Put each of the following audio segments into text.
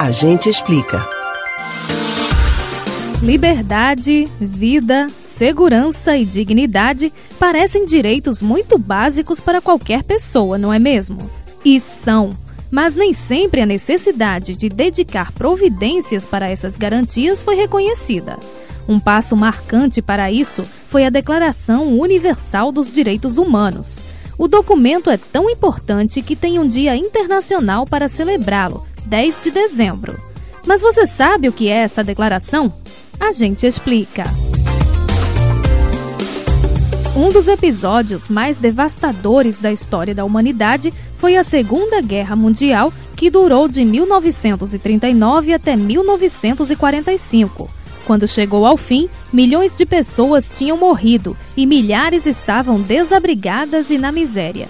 A gente explica. Liberdade, vida, segurança e dignidade parecem direitos muito básicos para qualquer pessoa, não é mesmo? E são. Mas nem sempre a necessidade de dedicar providências para essas garantias foi reconhecida. Um passo marcante para isso foi a Declaração Universal dos Direitos Humanos. O documento é tão importante que tem um dia internacional para celebrá-lo, 10 de dezembro. Mas você sabe o que é essa declaração? A gente explica. Um dos episódios mais devastadores da história da humanidade foi a Segunda Guerra Mundial, que durou de 1939 até 1945. Quando chegou ao fim, milhões de pessoas tinham morrido e milhares estavam desabrigadas e na miséria.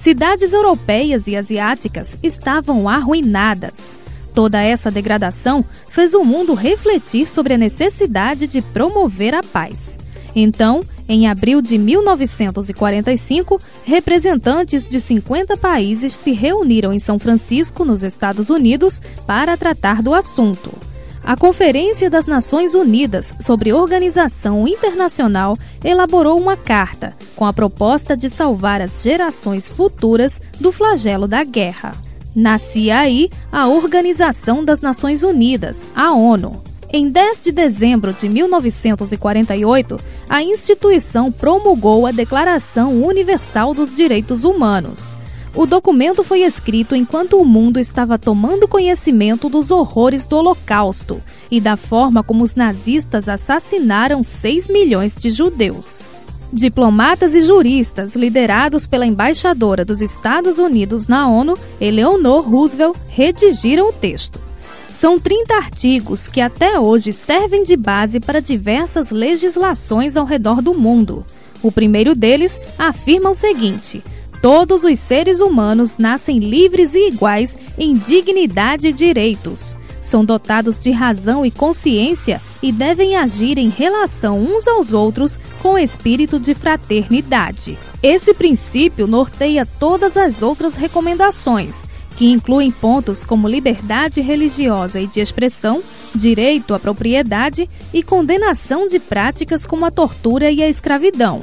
Cidades europeias e asiáticas estavam arruinadas. Toda essa degradação fez o mundo refletir sobre a necessidade de promover a paz. Então, em abril de 1945, representantes de 50 países se reuniram em São Francisco, nos Estados Unidos, para tratar do assunto. A Conferência das Nações Unidas sobre Organização Internacional elaborou uma carta com a proposta de salvar as gerações futuras do flagelo da guerra. Nascia aí a Organização das Nações Unidas, a ONU. Em 10 de dezembro de 1948, a instituição promulgou a Declaração Universal dos Direitos Humanos. O documento foi escrito enquanto o mundo estava tomando conhecimento dos horrores do Holocausto e da forma como os nazistas assassinaram 6 milhões de judeus. Diplomatas e juristas, liderados pela embaixadora dos Estados Unidos na ONU, Eleanor Roosevelt, redigiram o texto. São 30 artigos que até hoje servem de base para diversas legislações ao redor do mundo. O primeiro deles afirma o seguinte: todos os seres humanos nascem livres e iguais em dignidade e direitos são dotados de razão e consciência e devem agir em relação uns aos outros com espírito de fraternidade. Esse princípio norteia todas as outras recomendações, que incluem pontos como liberdade religiosa e de expressão, direito à propriedade e condenação de práticas como a tortura e a escravidão.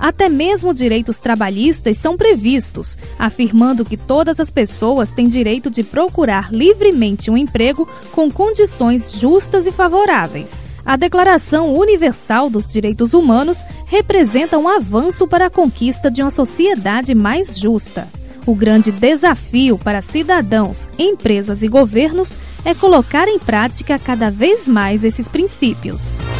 Até mesmo direitos trabalhistas são previstos, afirmando que todas as pessoas têm direito de procurar livremente um emprego com condições justas e favoráveis. A Declaração Universal dos Direitos Humanos representa um avanço para a conquista de uma sociedade mais justa. O grande desafio para cidadãos, empresas e governos é colocar em prática cada vez mais esses princípios.